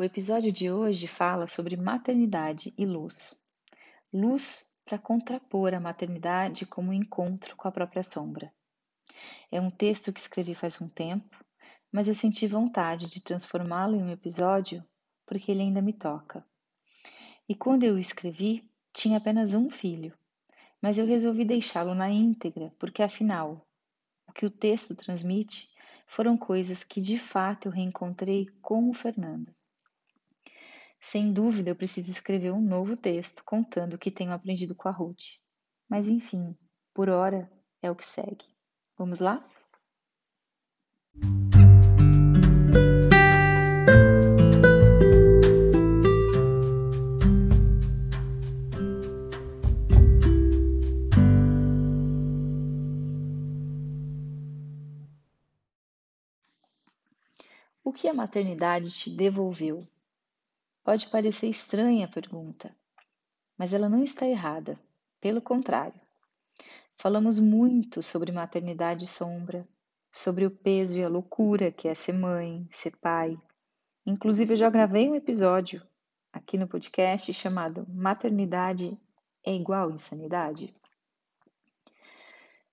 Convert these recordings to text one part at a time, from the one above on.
O episódio de hoje fala sobre maternidade e luz. Luz para contrapor a maternidade como um encontro com a própria sombra. É um texto que escrevi faz um tempo, mas eu senti vontade de transformá-lo em um episódio porque ele ainda me toca. E quando eu o escrevi, tinha apenas um filho, mas eu resolvi deixá-lo na íntegra porque, afinal, o que o texto transmite foram coisas que de fato eu reencontrei com o Fernando. Sem dúvida, eu preciso escrever um novo texto contando o que tenho aprendido com a Ruth. Mas enfim, por hora é o que segue. Vamos lá? O que a maternidade te devolveu? Pode parecer estranha a pergunta, mas ela não está errada. Pelo contrário. Falamos muito sobre maternidade sombra, sobre o peso e a loucura que é ser mãe, ser pai. Inclusive, eu já gravei um episódio aqui no podcast chamado Maternidade é igual insanidade.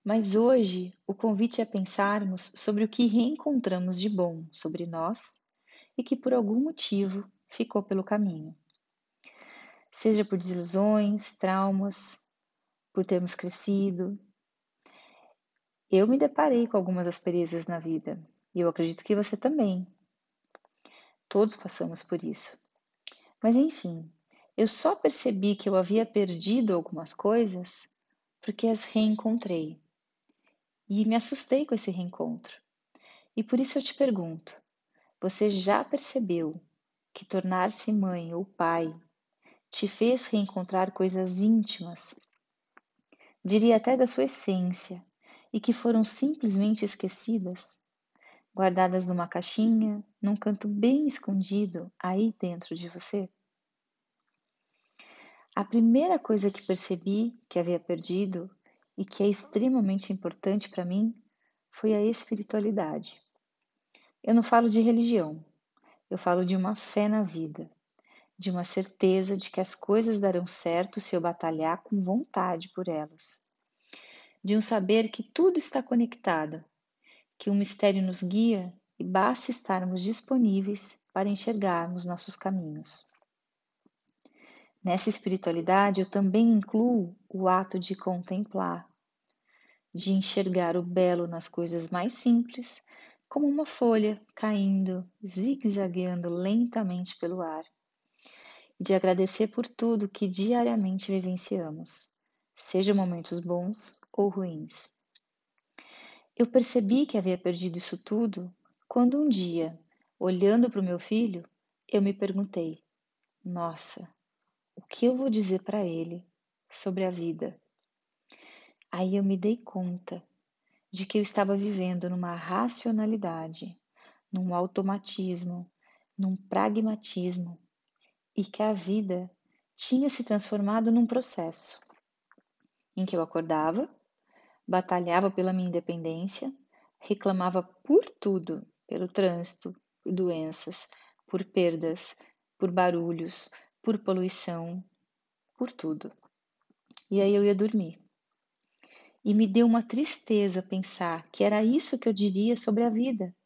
Mas hoje o convite é pensarmos sobre o que reencontramos de bom sobre nós e que por algum motivo ficou pelo caminho. Seja por desilusões, traumas, por termos crescido. Eu me deparei com algumas asperezas na vida e eu acredito que você também. Todos passamos por isso. Mas enfim, eu só percebi que eu havia perdido algumas coisas porque as reencontrei. E me assustei com esse reencontro. E por isso eu te pergunto: você já percebeu que tornar-se mãe ou pai te fez reencontrar coisas íntimas, diria até da sua essência, e que foram simplesmente esquecidas, guardadas numa caixinha, num canto bem escondido aí dentro de você? A primeira coisa que percebi que havia perdido e que é extremamente importante para mim foi a espiritualidade. Eu não falo de religião, eu falo de uma fé na vida, de uma certeza de que as coisas darão certo se eu batalhar com vontade por elas, de um saber que tudo está conectado, que um mistério nos guia e basta estarmos disponíveis para enxergarmos nossos caminhos. Nessa espiritualidade, eu também incluo o ato de contemplar, de enxergar o belo nas coisas mais simples como uma folha caindo, zigue-zagueando lentamente pelo ar, e de agradecer por tudo que diariamente vivenciamos, seja momentos bons ou ruins. Eu percebi que havia perdido isso tudo quando um dia, olhando para o meu filho, eu me perguntei: nossa, o que eu vou dizer para ele sobre a vida? Aí eu me dei conta de que eu estava vivendo numa racionalidade, num automatismo, num pragmatismo e que a vida tinha se transformado num processo em que eu acordava, batalhava pela minha independência, reclamava por tudo, pelo trânsito, por doenças, por perdas, por barulhos, por poluição, por tudo. E aí eu ia dormir e me deu uma tristeza pensar que era isso que eu diria sobre a vida.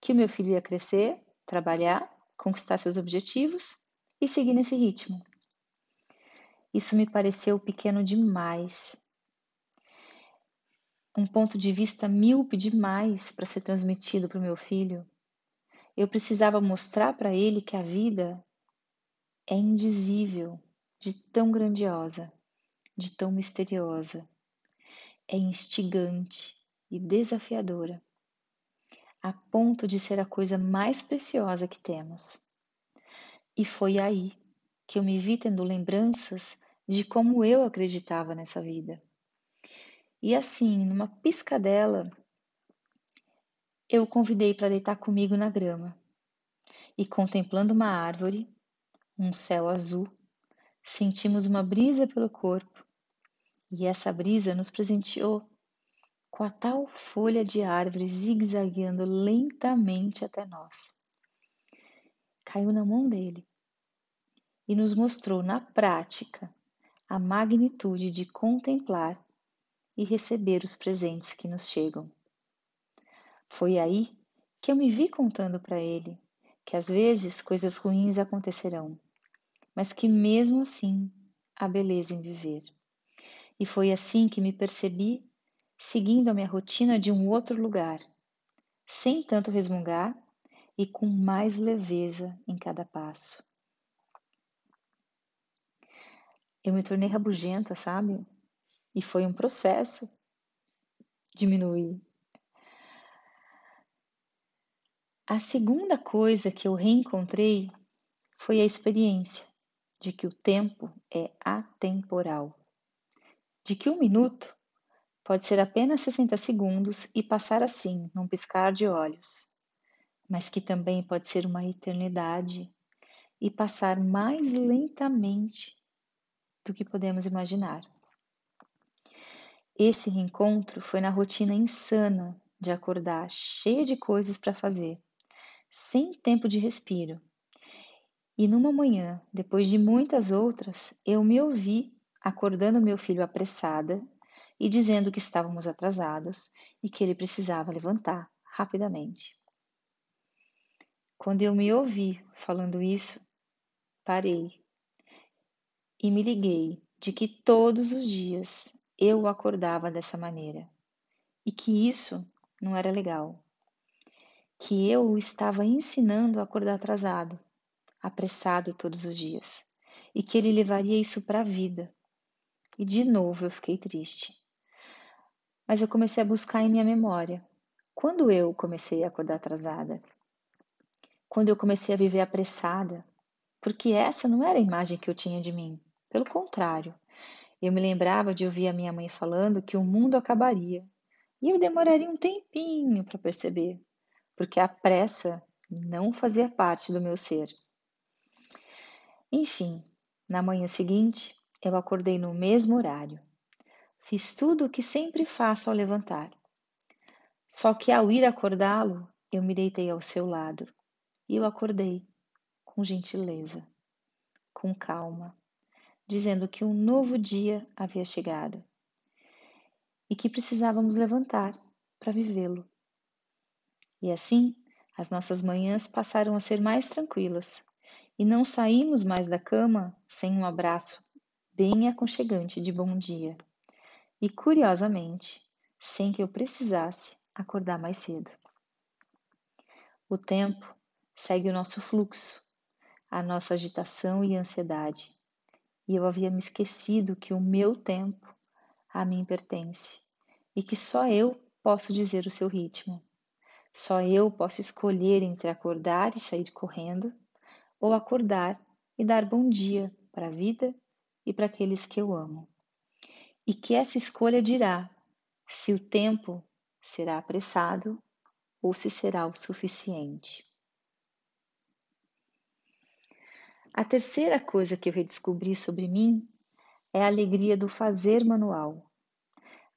Que o meu filho ia crescer, trabalhar, conquistar seus objetivos e seguir nesse ritmo. Isso me pareceu pequeno demais. Um ponto de vista míope demais para ser transmitido para o meu filho. Eu precisava mostrar para ele que a vida é indizível, de tão grandiosa, de tão misteriosa é instigante e desafiadora, a ponto de ser a coisa mais preciosa que temos. E foi aí que eu me vi tendo lembranças de como eu acreditava nessa vida. E assim, numa piscadela, eu o convidei para deitar comigo na grama. E contemplando uma árvore, um céu azul, sentimos uma brisa pelo corpo e essa brisa nos presenteou com a tal folha de árvore zigue-zagueando lentamente até nós. caiu na mão dele e nos mostrou na prática a magnitude de contemplar e receber os presentes que nos chegam. Foi aí que eu me vi contando para ele que às vezes coisas ruins acontecerão, mas que mesmo assim há beleza em viver. E foi assim que me percebi seguindo a minha rotina de um outro lugar, sem tanto resmungar e com mais leveza em cada passo. Eu me tornei rabugenta, sabe? E foi um processo diminuir. A segunda coisa que eu reencontrei foi a experiência de que o tempo é atemporal, de que um minuto pode ser apenas 60 segundos e passar assim, num piscar de olhos, mas que também pode ser uma eternidade e passar mais lentamente do que podemos imaginar. Esse reencontro foi na rotina insana de acordar cheia de coisas para fazer, sem tempo de respiro. E numa manhã, depois de muitas outras, eu me ouvi acordando meu filho apressada e dizendo que estávamos atrasados e que ele precisava levantar rapidamente. Quando eu me ouvi falando isso, parei e me liguei de que todos os dias eu acordava dessa maneira e que isso não era legal. Que eu o estava ensinando a acordar atrasado, apressado todos os dias e que ele levaria isso para a vida. E de novo eu fiquei triste. Mas eu comecei a buscar em minha memória. Quando eu comecei a acordar atrasada? Quando eu comecei a viver apressada? Porque essa não era a imagem que eu tinha de mim. Pelo contrário, eu me lembrava de ouvir a minha mãe falando que o mundo acabaria. E eu demoraria um tempinho para perceber, porque a pressa não fazia parte do meu ser. Enfim, na manhã seguinte, eu acordei no mesmo horário. Fiz tudo o que sempre faço ao levantar. Só que ao ir acordá-lo, eu me deitei ao seu lado e eu acordei com gentileza, com calma dizendo que um novo dia havia chegado e que precisávamos levantar para vivê-lo. E assim, as nossas manhãs passaram a ser mais tranquilas e não saímos mais da cama sem um abraço bem aconchegante de bom dia. E curiosamente, sem que eu precisasse acordar mais cedo. O tempo segue o nosso fluxo, a nossa agitação e ansiedade e eu havia me esquecido que o meu tempo a mim pertence e que só eu posso dizer o seu ritmo. Só eu posso escolher entre acordar e sair correndo ou acordar e dar bom dia para a vida e para aqueles que eu amo. E que essa escolha dirá se o tempo será apressado ou se será o suficiente. A terceira coisa que eu redescobri sobre mim é a alegria do fazer manual.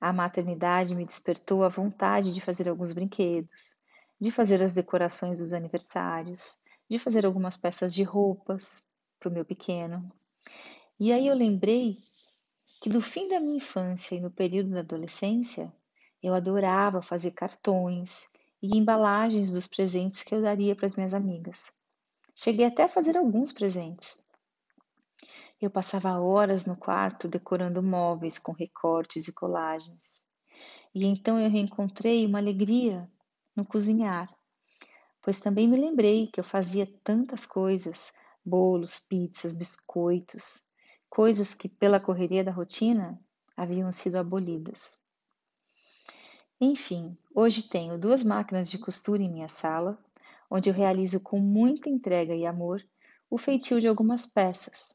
A maternidade me despertou a vontade de fazer alguns brinquedos, de fazer as decorações dos aniversários, de fazer algumas peças de roupas para o meu pequeno. E aí eu lembrei que do fim da minha infância e no período da adolescência, eu adorava fazer cartões e embalagens dos presentes que eu daria para as minhas amigas. Cheguei até a fazer alguns presentes. Eu passava horas no quarto decorando móveis com recortes e colagens. E então eu reencontrei uma alegria no cozinhar, pois também me lembrei que eu fazia tantas coisas bolos, pizzas, biscoitos coisas que, pela correria da rotina, haviam sido abolidas. Enfim, hoje tenho duas máquinas de costura em minha sala onde eu realizo com muita entrega e amor o feitio de algumas peças.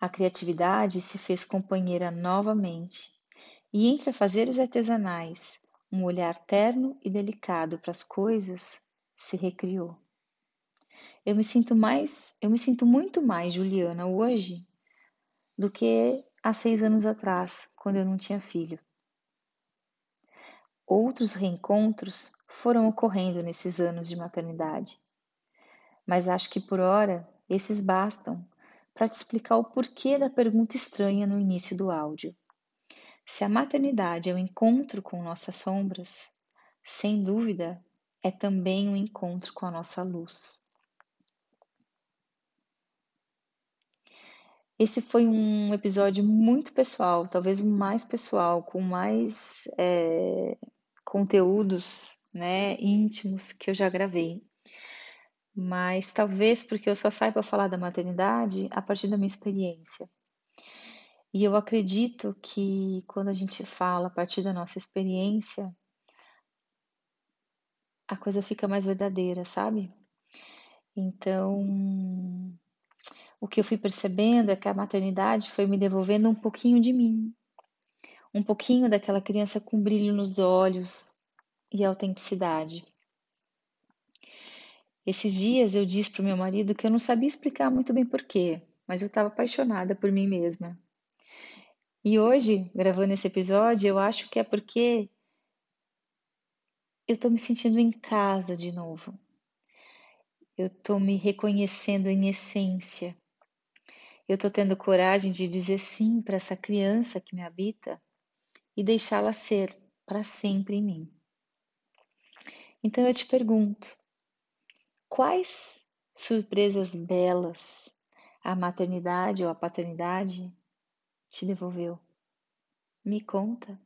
A criatividade se fez companheira novamente, e entre afazeres artesanais, um olhar terno e delicado para as coisas se recriou. Eu me sinto mais, eu me sinto muito mais Juliana hoje do que há seis anos atrás, quando eu não tinha filho. Outros reencontros foram ocorrendo nesses anos de maternidade. mas acho que por hora esses bastam para te explicar o porquê da pergunta estranha no início do áudio. Se a maternidade é o um encontro com nossas sombras, sem dúvida é também um encontro com a nossa luz. Esse foi um episódio muito pessoal, talvez o mais pessoal, com mais é, conteúdos né, íntimos que eu já gravei. Mas talvez porque eu só saiba falar da maternidade a partir da minha experiência. E eu acredito que quando a gente fala a partir da nossa experiência, a coisa fica mais verdadeira, sabe? Então, o que eu fui percebendo é que a maternidade foi me devolvendo um pouquinho de mim, um pouquinho daquela criança com brilho nos olhos e autenticidade. Esses dias eu disse para o meu marido que eu não sabia explicar muito bem porquê, mas eu estava apaixonada por mim mesma. E hoje, gravando esse episódio, eu acho que é porque eu estou me sentindo em casa de novo. Eu estou me reconhecendo em essência. Eu estou tendo coragem de dizer sim para essa criança que me habita e deixá-la ser para sempre em mim. Então eu te pergunto: quais surpresas belas a maternidade ou a paternidade te devolveu? Me conta.